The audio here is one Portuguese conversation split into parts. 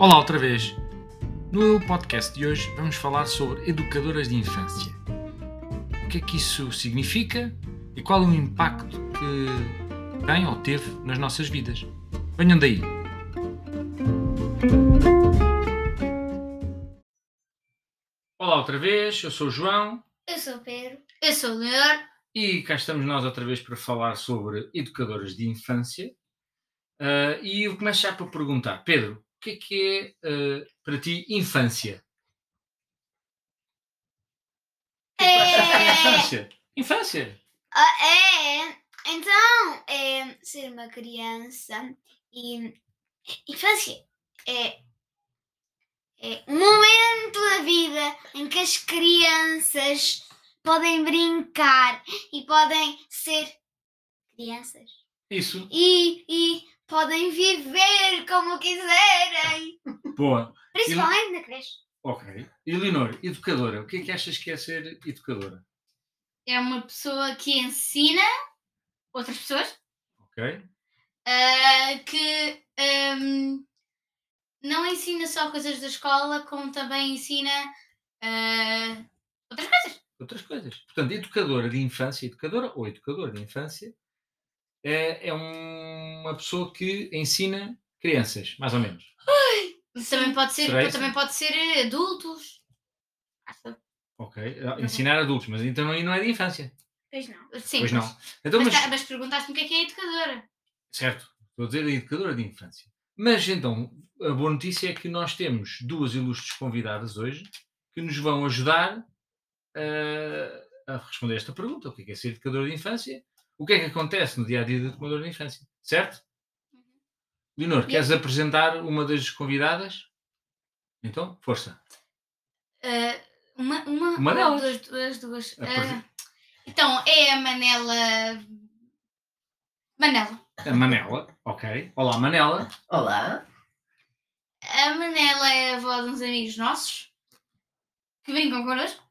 Olá outra vez. No podcast de hoje vamos falar sobre educadoras de infância. O que é que isso significa e qual é o impacto que tem ou teve nas nossas vidas. Venham daí. Olá outra vez, eu sou o João Eu sou o Pedro. Eu sou o Leonor. e cá estamos nós outra vez para falar sobre educadoras de infância. Ah, e eu começo já por perguntar, Pedro, o que é que é ah, para ti infância? É que é infância? Infância? Ah, é, então, é ser uma criança e infância é, é um momento da vida em que as crianças podem brincar e podem ser crianças Isso. e, e podem viver como quiserem, Boa. principalmente na creche. Ok. E Leonor, educadora, o que é que achas que é ser educadora? é uma pessoa que ensina outras pessoas Ok. ah, que ahm, não ensina só coisas da escola, como também ensina ah, outras coisas. Outras coisas. Portanto, educadora de infância, educadora ou educador de infância, é, é um- uma pessoa que ensina crianças, mais ou menos. Também pode ser, Será isso? também pode ser eh, adultos. Ok. Ensinar adultos, mas então não, não é de infância. Pois não. Sim, Pois não. Então, Mas, mas, tá- mas perguntaste-me o que é que é educadora. certo, estou a dizer a educadora de infância. Mas então, a boa notícia é que nós temos duas ilustres convidadas hoje que nos vão ajudar eh, a responder esta pergunta: o que é, que é ser educadora de infância? O que é que acontece no dia a dia do educador de infância? Certo? Leonor, queres apresentar uma das convidadas? Então, força. Ah, uma, uma, Uma delas. Duas, duas, duas. Apre- então, é a Manela. Manela. A Manela, ok. Olá, Manela. Olá. A Manela é a avó de uns amigos nossos que brincam connosco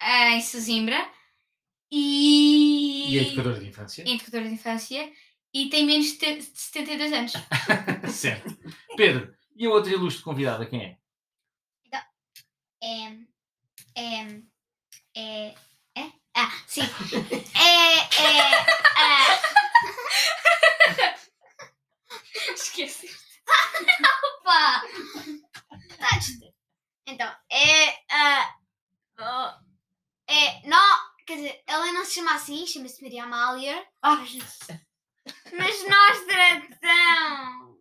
em Sesimbra e, E é educadora de infância? é educadora de infância e tem menos de te- de 72 anos. certo. Pedro, e a outra ilustre convidada, quem é? É, é, é, é? Ah, sim. É, é, ah, Esqueci. Opa! Tá. Então, é. ah, oh, é. Não. Quer dizer, ela não se chama assim, chama-se Maria Amália. Ah, Mas nós tratamos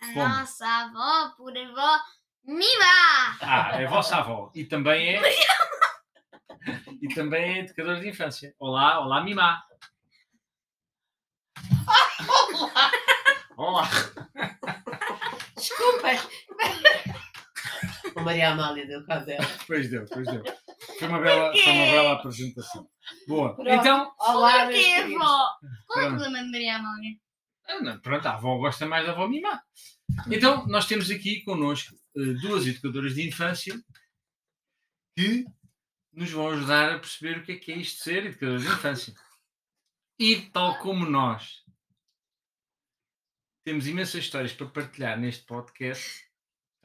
a Como? nossa avó por avó Mima! Ah, é a vossa avó. E também é. e também é educadora de infância. Olá, olá, Mimá. Olá. desculpa. A Maria Amália deu cá dela. Pois deu, pois deu. Foi uma bela, foi uma bela apresentação. Boa. Pronto. Então, Olá, Por meus queridos. avó? Qual é o Pronto. problema de Maria Amália? Ah, não, Pronto, a avó gosta mais da avó Mimá. Então, nós temos aqui connosco eh, duas educadoras de infância que nos vão ajudar a perceber o que é que é isto de ser educador de infância. E, tal como nós temos imensas histórias para partilhar neste podcast,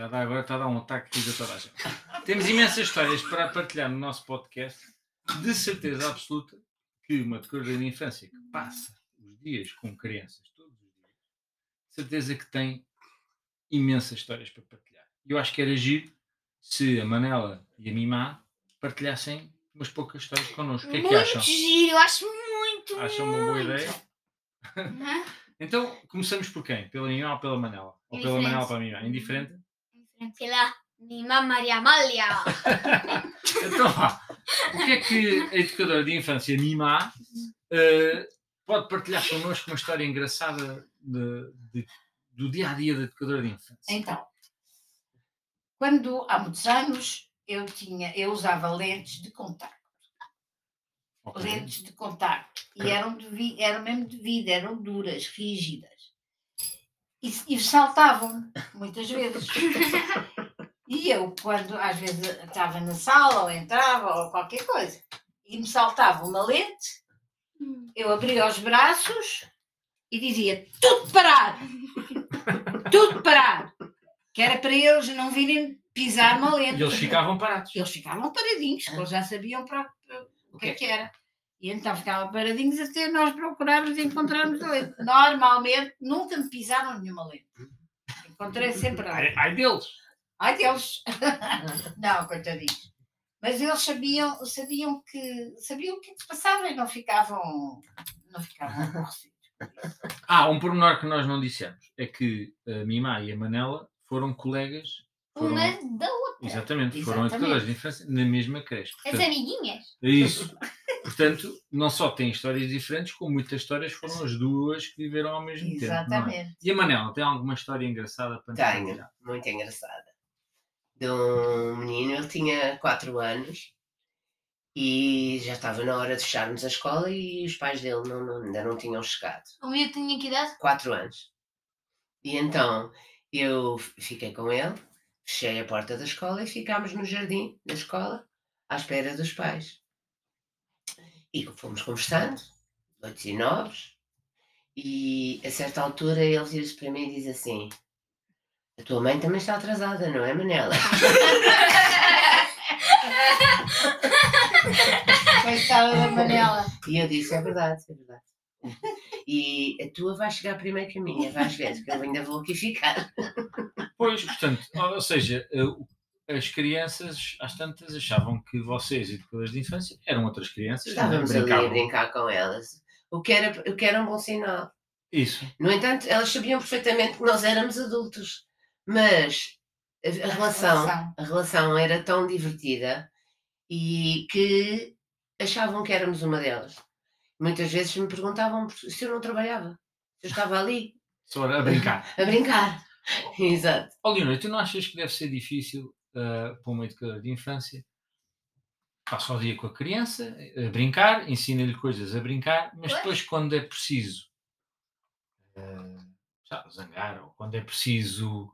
a agora está a dar um ataque a toda a gente. Temos imensas histórias para partilhar no nosso podcast, de certeza absoluta que uma educadora de infância que passa os dias com crianças, todos os dias, de certeza que tem imensas histórias para partilhar. Eu acho que era giro se a Manela e a Mimá partilhassem umas poucas histórias connosco. O que é que muito acham? giro, eu acho muito. Acham uma boa muito. ideia? Hã? Então, começamos por quem? Pela Mimá ou pela Manela? Ou pela Indiferente. Manela ou pela Mimá? Indiferente? Sei lá, Mima Maria Amália. Então vá. O que é que a educadora de infância Mimá eh, pode partilhar connosco uma história engraçada de- de- do dia a dia da educadora de infância? Então, quando há muitos anos eu tinha, eu usava lentes de contacto, Ok. lentes de contacto, e eram, de vi, eram mesmo de vidro, eram duras, rígidas. E, e saltavam, muitas vezes. E eu, quando às vezes estava na sala, ou entrava, ou qualquer coisa, e me saltava uma lente, eu abria os braços e dizia: tudo parar! tudo parar! que era para eles não virem pisar maleta. E eles ficavam parados. Eles ficavam paradinhos, porque eles já sabiam para, para- o que é que era. E então ficavam paradinhos até nós procurarmos e encontrarmos a lente. Normalmente nunca me pisaram nenhuma lente. Encontrei sempre a Ai, ai deles. Ai deles! não, coitadinhos. Mas eles sabiam, sabiam que sabiam o que é que se passava e não ficavam, não ficavam aborrecidos. Ah, um pormenor que nós não dissemos é que a Mimá e a Manela foram colegas. Foram, Uma da outra. exatamente, foram Exatamente. educadores de infância na mesma creche. As Portanto, amiguinhas. é isso. Portanto, não só têm histórias diferentes, como muitas histórias foram as duas que viveram ao mesmo tempo. não é? Exatamente. E a Manela, tem alguma história engraçada para nos Tenho, partilhar? muito engraçada. De um menino, ele tinha 4 anos e já estava na hora de fecharmos a escola e os pais dele não- não- ainda não tinham chegado. O miúdo tinha que idade? 4 anos. E então eu fiquei com ele, fechei a porta da escola e ficámos no jardim da escola à espera dos pais. E fomos conversando, oito e nove, e a certa altura ele vira-se para mim e diz assim: A tua mãe também está atrasada, não é, Manela? Coitada da Manela. E eu disse: É verdade, é verdade. E a tua vai chegar primeiro que a minha, vais ver, que eu ainda vou aqui ficar. Pois, portanto, ou seja, eh, o- as crianças, às tantas, achavam que vocês, educadores de infância, eram outras crianças. é? Estávamos ali a brincar com elas, o que era, o que era um bom sinal. Isso. No entanto, elas sabiam perfeitamente que nós éramos adultos, mas a, a relação, relação. a relação era tão divertida e que achavam que éramos uma delas. Muitas vezes me perguntavam se eu não trabalhava, se eu estava ali Só a brincar. a brincar. Exato. Ó Leonor, tu não achas que deve ser difícil eh, para uma educadora de infância? Passa o dia com a criança, a brincar, ensina-lhe coisas a brincar, mas depois quando é preciso eh, já, zangar, ou quando é preciso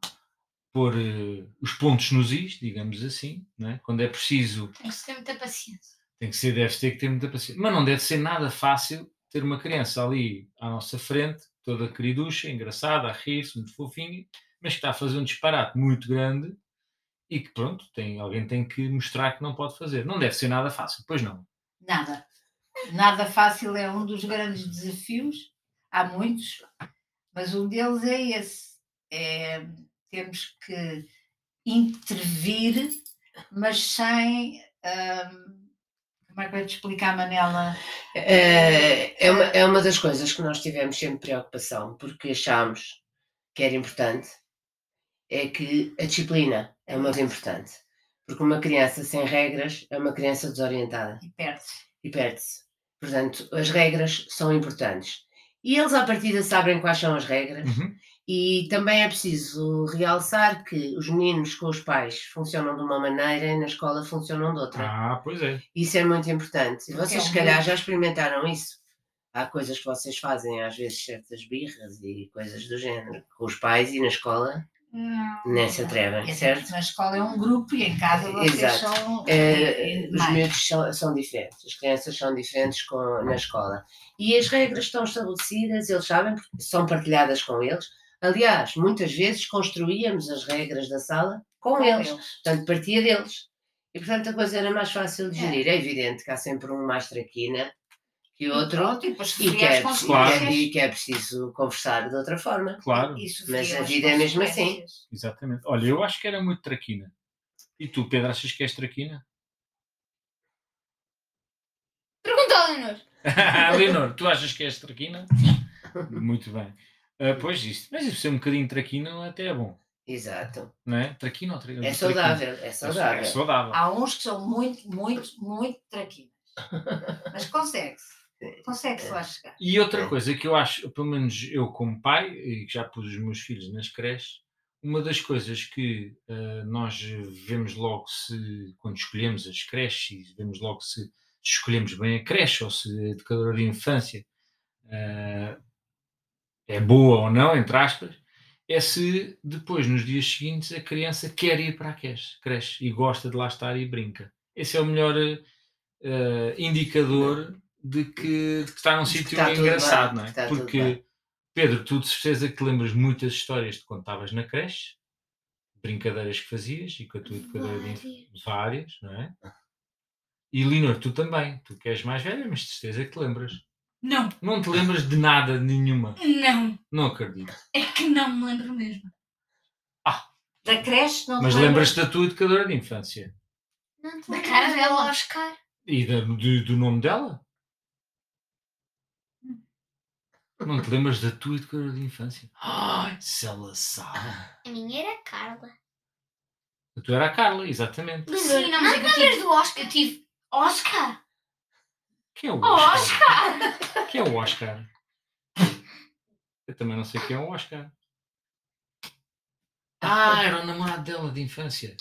pôr eh, os pontos nos is, digamos assim, é? quando é preciso, Tem que ter muita paciência. tem que ser, deve ter que ter muita paciência. Mas não deve ser nada fácil ter uma criança ali à nossa frente, toda queriducha, engraçada, a rir-se, muito fofinha, mas que está a fazer um disparate muito grande e que pronto, tem, alguém tem que mostrar que não pode fazer. Não deve ser nada fácil, pois não. Nada. Nada fácil é um dos grandes desafios. Há muitos, mas um deles é esse. É, temos que intervir, mas sem. hum, como é que ia te explicar, Manela? Eh, É uma, é uma das coisas que nós tivemos sempre preocupação, porque achámos que era importante, é que a disciplina é o mais importante. Porque uma criança sem regras é uma criança desorientada E perde-se. e perde-se. Portanto, as regras são importantes. E eles, à partida, sabem quais são as regras. Uhum. E também é preciso realçar que os meninos com os pais funcionam de uma maneira e na escola funcionam de outra. Ah, pois é. Isso é muito importante. E vocês, é um se calhar, já experimentaram isso. Há coisas que vocês fazem, às vezes, certas birras e coisas do género, com os pais e na escola nem se atrevem, É certo? Na escola é um grupo e em casa vocês Exato. são. Eh, os mais. miúdos são, são diferentes, as crianças são diferentes com, na escola. E as regras estão estabelecidas, eles sabem, são partilhadas com eles. Aliás, muitas vezes construíamos as regras da sala com, Com eles. eles. Portanto, partia deles. E, portanto, a coisa era mais fácil de É. gerir. É, evidente que há sempre um mais traquina que outro Pronto, e depois e que, as é, Claro. e, que é preciso conversar de outra forma. Claro, Mas a vida é mesmo assim. exatamente. Olha, eu acho que era muito traquina. E tu, Pedro, achas que és traquina? Pergunta ao Leonor. Leonor, tu achas que és traquina? Muito bem. Ah, pois isso, mas isso ser um bocadinho traquina até é bom, Exato. não é? Traquina ou traquina? É saudável, é É saudável. saudável. Há uns que são muito, muito, muito traquinas. Mas consegue-se. Consegue-se lá chegar. E outra É. coisa que eu acho, pelo menos eu como pai, e que já pus os meus filhos nas creches, uma das coisas que ah, nós vemos logo se, quando escolhemos as creches, e vemos logo se, se escolhemos bem a creche ou se a educadora de infância ah, é boa ou não, entre aspas, é se depois, nos dias seguintes, a criança quer ir para a creche, creche e gosta de lá estar e brinca. Esse é o melhor ah, indicador de que, de que está num De que sítio engraçado, bem, não é? que Porque. Pedro, tu de certeza que te lembras muitas histórias de quando estavas na creche, brincadeiras que fazias e com a tua educadora de inf- Várias. várias, não é? E Leonor, tu também, tu que és mais velha, mas de certeza que te lembras. Não, Não te lembras de nada, de nenhuma. não. Não acredito. É que não me lembro mesmo. Da creche, não Mas lembras? lembras-te da tua educadora de infância Não te Da lembras cara dela. Oscar? e da- do, do nome dela? Não te lembras da tua educadora de infância? Ai, se ela sabe. A minha era Carla. A tua era a Carla, exatamente. Sim, não, mas é que eu Lembras tive. do Oscar? Eu tive. Oscar! Quem é o Oh, Oscar? Oscar! Quem é o Oscar? Eu também não sei quem é o Oscar. Ah, era o namorado dela de infância.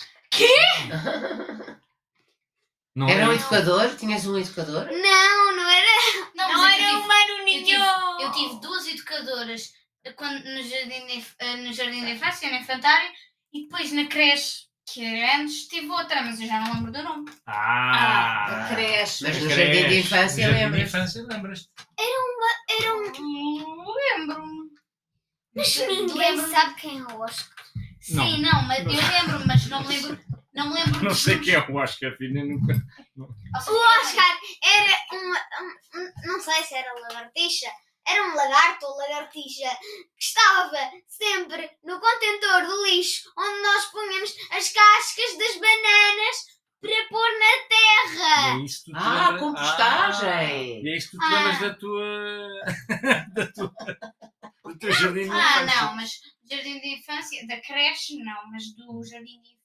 Não Era um educador? Tinhas um educador? Não, não era. Não, Não era tive- o Mano Eu Ninho. tive, eu tive duas educadoras eh, quando, no, jardim de, eh, no jardim de infância, no infantário, e depois na creche, que era antes, tive outra, mas eu já não lembro do nome. Ah! Da creche. Mas no jardim de infância jardim de lembras? infância lembras-te? Era um. Lembro-me. Mas ninguém Lembro-me. sabe quem é o Oscar. Sim, não, mas eu lembro-me, mas não me lembro. Não me lembro Não sei quem é o Oscar, filha, nunca. O Oscar era uma. um- não sei se era lagartixa. Era um lagarto ou lagartixa que estava sempre no contentor do lixo onde nós punhamos as cascas das bananas para pôr na terra. é isso que tu te Ah, lembras- compostagem! Ah, e é isso que tu te Ah. lembras da tua. da tua. do teu jardim de Ah, infância. não, mas jardim de infância, da creche não, mas do jardim de infância,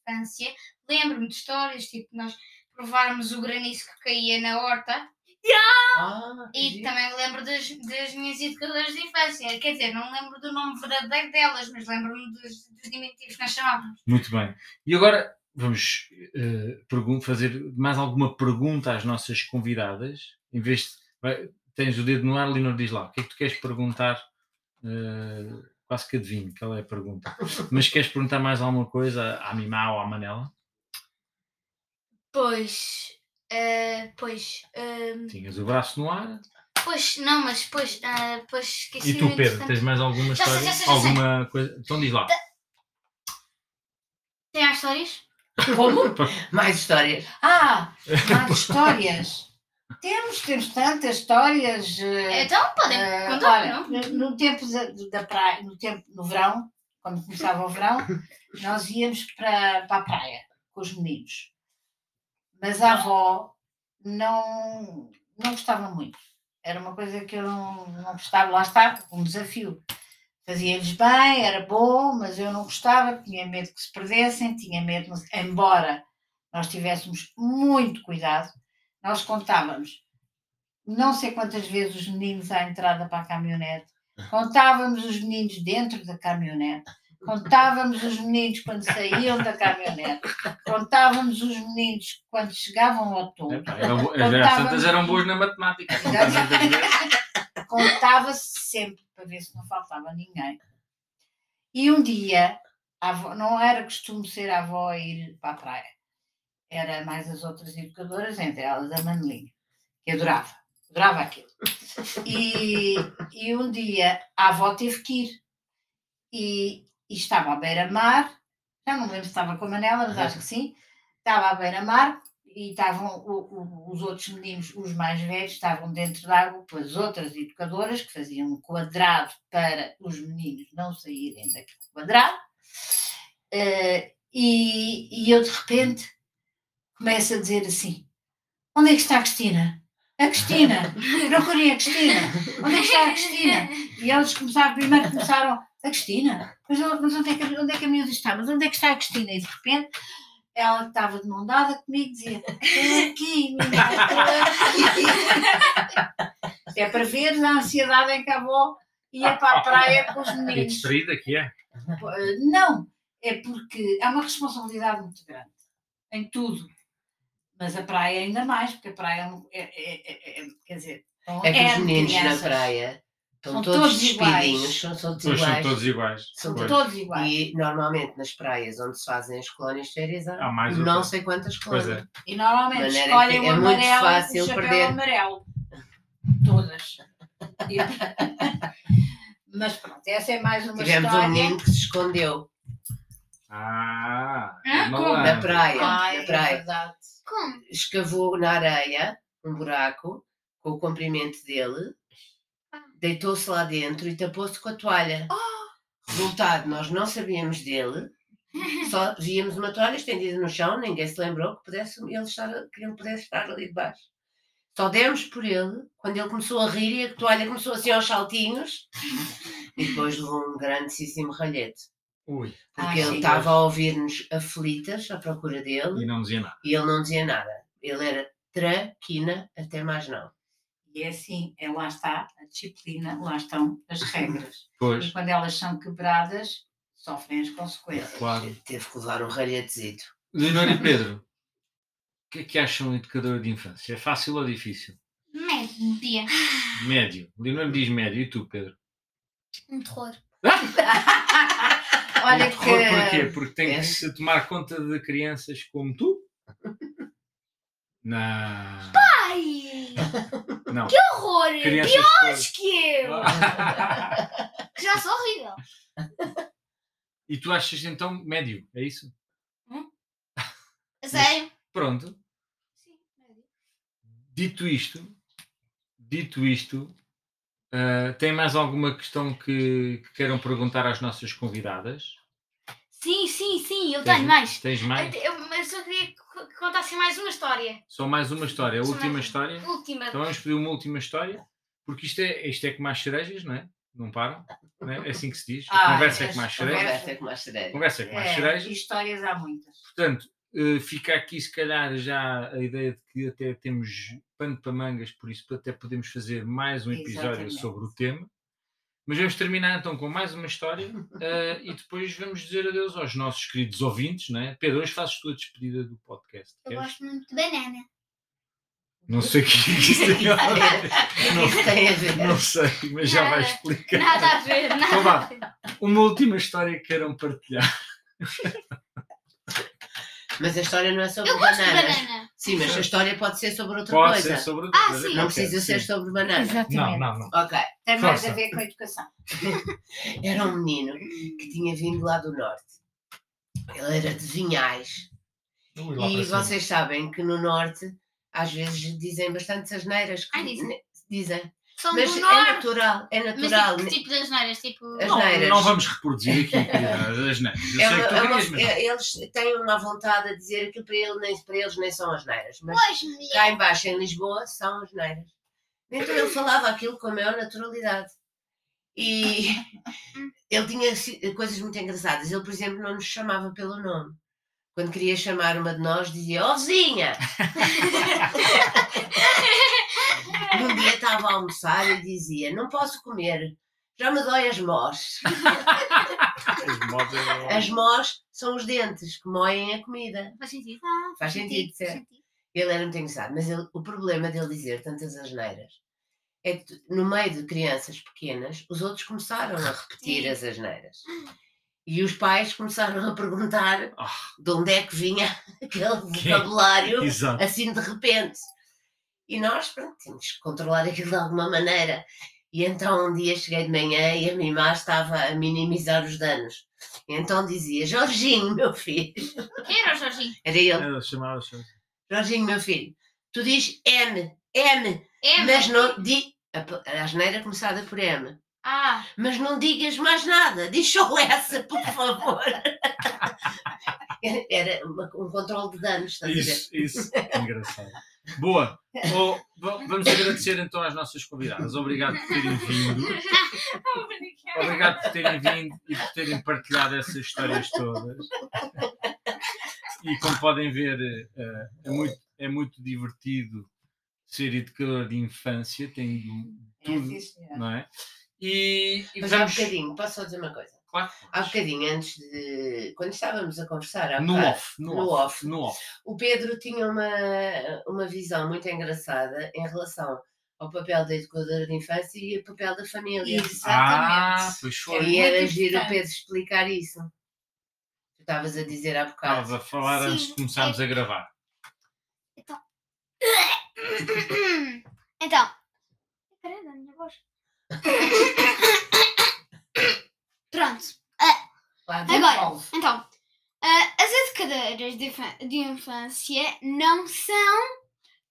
lembro-me de histórias, tipo, nós provarmos o granizo que caía na horta Ah, que e giro. também lembro das, das minhas educadoras de infância. Quer dizer, não lembro do nome verdadeiro delas, mas lembro-me dos, dos diminutivos que nós chamávamos. Muito bem. E agora vamos pergun- fazer mais alguma pergunta às nossas convidadas. Em vez de. vai- tens o dedo no ar, Leonor, diz lá. O que é que tu queres perguntar? Eh, quase que adivinho qual é a pergunta. Mas queres perguntar mais alguma coisa à Mimá ou à Manela? Pois, eh, pois, Tinhas o braço no ar. pois, não, mas pois, eh, pois esqueci E tu, Pedro, tens mais alguma Já sei, história? já sei, já sei. alguma coisa? Então diz lá. Tem as histórias? Como? Mais histórias. Ah, mais histórias. Temos, temos tantas histórias. eh, Então podem eh, contar, olha, não? no, no tempo da, da praia, no tempo no verão, quando começava o verão, nós íamos para, para a praia com os meninos. Mas a avó não, não gostava muito. Era uma coisa que eu não, não gostava. Lá está, um desafio. Fazia-lhes bem, era bom, mas eu não gostava, tinha medo que se perdessem, tinha medo, embora nós tivéssemos muito cuidado, nós contávamos. Não sei quantas vezes os meninos à entrada para a caminhonete, contávamos os meninos dentro da caminhonete, contávamos os meninos quando saíam da caminhonete, contávamos os meninos quando chegavam ao bo- as tantas eram boas na matemática. contava-se sempre para ver se não faltava ninguém. E um dia, avó- não era costume ser a avó a ir para a praia, era mais as outras educadoras, entre elas a Manelinha, que adorava, adorava aquilo. E, e um dia a avó teve que ir e, e estava à beira-mar, já não lembro se estava com a Manela, mas acho que sim, estava à beira-mar e estavam o- o- os outros meninos, os mais velhos, estavam dentro d'água com as outras educadoras que faziam um quadrado para os meninos não saírem daquele quadrado. Eh, e, e eu de repente começo a dizer assim: onde é que está a Cristina? A Cristina! Procurem a Cristina! Onde é que está a Cristina? E eles começaram, primeiro começaram, a Cristina? Mas, mas onde, é que, onde é que a miúda está? Mas onde é que está a Cristina? E de repente ela estava de mão dada comigo dizia: Estou aqui, menina. Isto é para ver a ansiedade em que a avó ia para a praia com os E meninos. distraída que é. Não, é porque há uma responsabilidade muito grande em tudo. Mas a praia ainda mais, porque a praia é, é- é- é- é- quer dizer, não É que os de meninos na praia estão São todos, todos são todos Pois são iguais. todos iguais. São Pois. todos iguais. E normalmente nas praias onde se fazem as colónias de férias há Há mais não que- sei quantas Pois colónias. é. E normalmente escolhem o é muito amarelo, fácil o chapéu perder. amarelo. Todas. Mas pronto, essa é mais uma Tivemos história. um menino que se escondeu. Ah, Ah, como? Na praia. Ai, na é praia. verdade. Como? escavou na areia um buraco com o comprimento dele, deitou-se lá dentro e tapou-se com a toalha. Resultado, nós não sabíamos dele, só víamos uma toalha estendida no chão, ninguém se lembrou que, pudesse, ele, estar, que ele pudesse estar ali debaixo. Só demos por ele quando ele começou a rir e a toalha começou assim aos saltinhos e depois levou um grandíssimo ralhete. Ui, Porque Ai, ele estava a ouvir-nos aflitas à procura dele e não dizia nada. e ele não dizia nada. Ele era traquina até mais não. E é assim, é, lá está a disciplina, lá estão as regras. E Pois, quando elas são quebradas, sofrem as consequências. claro. Teve que levar um ralhetezito. Leonor e Pedro, o que é que acham de educador de infância? É fácil ou difícil? Média. Médio. Leonor diz médio. E tu, Pedro? Um terror. Olha terror porquê? que Porque tem É. que se tomar conta de crianças como tu? Não. Ai! Não. Que horror! Crianças Piores que eu! Que já sou horrível. E tu achas então médio, é isso? A Sério? Pronto. Sim, médio. Dito isto, dito isto, ah, tem mais alguma questão que, que queiram perguntar às nossas convidadas? Sim, sim, sim, eu Tens- tenho mais. Tens mais? Eu, mas só queria que contassem mais uma história. Só mais uma história, a última mais- história? Última. Então vamos pedir uma última história, porque isto é, isto é como as cerejas, não é? Não param? Não é? É assim que se diz. A Ah, conversa é és- como as conversa- cerejas. Conversa é com mais cereja. Conversa é como as é, cerejas. histórias há muitas. Portanto, eh, fica aqui se calhar já a ideia de que até temos pano para mangas, por isso até podemos fazer mais um episódio Exatamente. sobre o tema. Mas vamos terminar então com mais uma história eh, e depois vamos dizer adeus aos nossos queridos ouvintes, não é? Pedro, hoje fazes tu a despedida do podcast. Eu queres? gosto muito de banana. Não sei o que é que isso tem a ver. O que isso tem a ver? Não sei, mas já vai explicar. Nada a ver, nada Então vá. a ver. Uma última história que queiram partilhar. Mas a história não é sobre Eu gosto de banana. Sim, mas a história pode ser sobre outra Pode coisa. ser sobre outra Ah, coisa. sim. Não precisa ser sobre bananas. Exatamente. Não, não, não. Ok. Tem mais Força. a ver com a educação. Era um menino que tinha vindo lá do norte. Ele era de Vinhais. E vocês sabem que no norte às vezes dizem bastante asneiras. que Ai, dizem. dizem. São Mas do é norte. natural, é Mas natural. tipo, tipo das neiras, tipo. As Não, neiras. não vamos reproduzir aqui querida, as neiras. Eu É que é uma- querias, mas não. é- eles têm uma vontade a dizer aquilo para, ele, nem, para eles nem são as neiras. Mas Pois, cá embaixo em Lisboa são as neiras. Então ele falava aquilo com a maior naturalidade. E ele tinha coisas muito engraçadas. Ele, por exemplo, não nos chamava pelo nome. Quando queria chamar uma de nós, dizia: Ó vizinha! Num dia estava a almoçar e dizia: Não posso comer, já me dói as mós. As mós são os dentes que moem a comida. Faz sentido. Ah, Faz sentido, faz certo? Ele era muito engraçado, mas ele- o problema dele dizer tantas asneiras é que no meio de crianças pequenas, os outros começaram a repetir as asneiras. E os pais começaram a perguntar Ah. de onde é que vinha aquele Que- vocabulário assim de repente. E nós, pronto, tínhamos que controlar aquilo de alguma maneira. E então um dia cheguei de manhã e a minha irmã estava a minimizar os danos. E então dizia, Jorginho, meu filho. Quem era o Jorginho? Era ele, Ela chamava-se. Jorginho, meu filho. Tu dizes M, M, É, mas não di a, a asneira começada por M. Ah, Mas não digas mais nada, diz só essa, por favor. Era, era uma- um controle de danos, estás a ver? Isso, isso. Engraçado. Boa. Oh, va- vamos agradecer então às nossas convidadas. Obrigado por terem vindo. Obrigado por terem vindo e por terem partilhado essas histórias todas. E como podem ver, eh, é muito, é muito divertido ser educador de infância, tem É, tudo, não é? E, e Mas há vamos. bocadinho, posso só dizer uma coisa? Claro. Há bocadinho, antes de. Quando estávamos a conversar, há No bocado, off, no, no off, off. no off. o Pedro tinha uma, uma visão muito engraçada em relação ao papel da educadora de infância e o papel da família. Ah, Exatamente. pois foi. E era giro o. Pedro explicar isso. Tu estavas a dizer há bocado. Estavas a falar Sim, antes de começarmos a gravar. Então. Caramba, a minha voz. Lá Agora, então. Ah, as educadoras de, de infância não são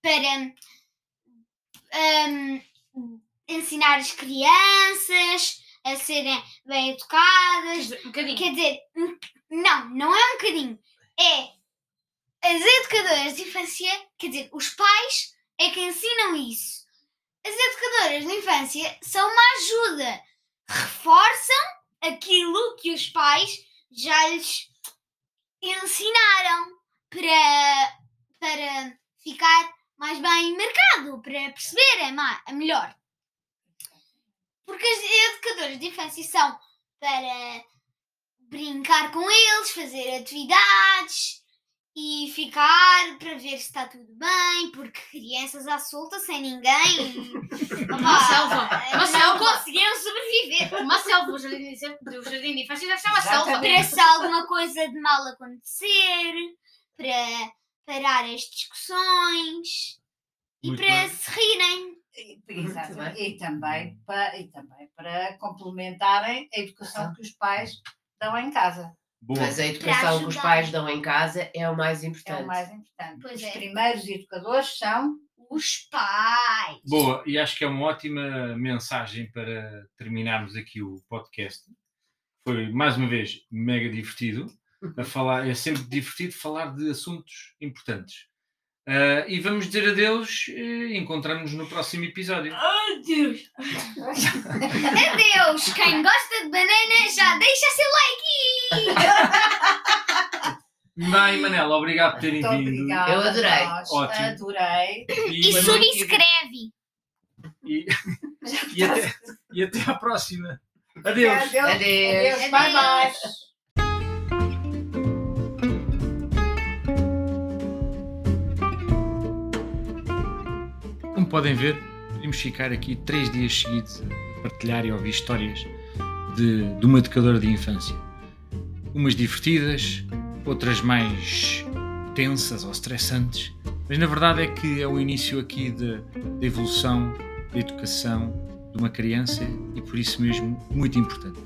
para ahm, ensinar as crianças a serem bem Quer educadas. dizer, Um. Quer dizer, um- não, não é um bocadinho. É as educadoras de infância, quer dizer, os pais é que ensinam isso. As educadoras de infância são uma ajuda. Reforçam aquilo que os pais já lhes ensinaram para, para ficar mais bem marcado, para perceberem ma- melhor. Porque as educadoras de infância são para brincar com eles, fazer atividades e ficar para ver se está tudo bem, porque crianças à solta sem ninguém Uma selva. Uma não selva. conseguiam sobreviver. Uma selva. O jardim de, o jardim de infância deve ser uma selva. Para se alguma coisa de mal acontecer, para parar as discussões e para bem. se rirem. E-. E também, para, e também para complementarem a educação que os pais dão em casa. Boa. Mas a educação que os pais dão em casa é o mais É importante. o mais importante. Pois os é. primeiros educadores são Os pais. Boa, e acho que é uma ótima mensagem para terminarmos aqui o podcast. Foi mais uma vez mega divertido. A falar, é sempre divertido falar de assuntos importantes. Ah, e vamos dizer adeus e encontramos-nos no próximo episódio. Ai, Deus. Adeus! Quem gosta de banana já deixa seu like! Bem, Manela, obrigado por terem Muito vindo. obrigada. Eu adorei. Ótimo. Adorei. E noite subscreve! E, e, até, e até à próxima. Adeus. Adeus. Adeus. Adeus. Bye bye. Podem ver, podemos ficar aqui três dias seguidos a partilhar e ouvir histórias de, de uma educadora de infância. Umas divertidas, outras mais tensas ou estressantes, mas na verdade é que é o início aqui da evolução, da educação de uma criança e por isso mesmo muito importante.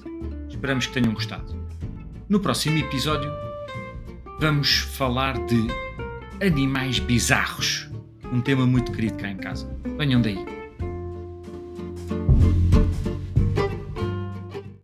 Esperamos que tenham gostado. No próximo episódio vamos falar de animais bizarros um tema muito querido cá em casa. Venham daí.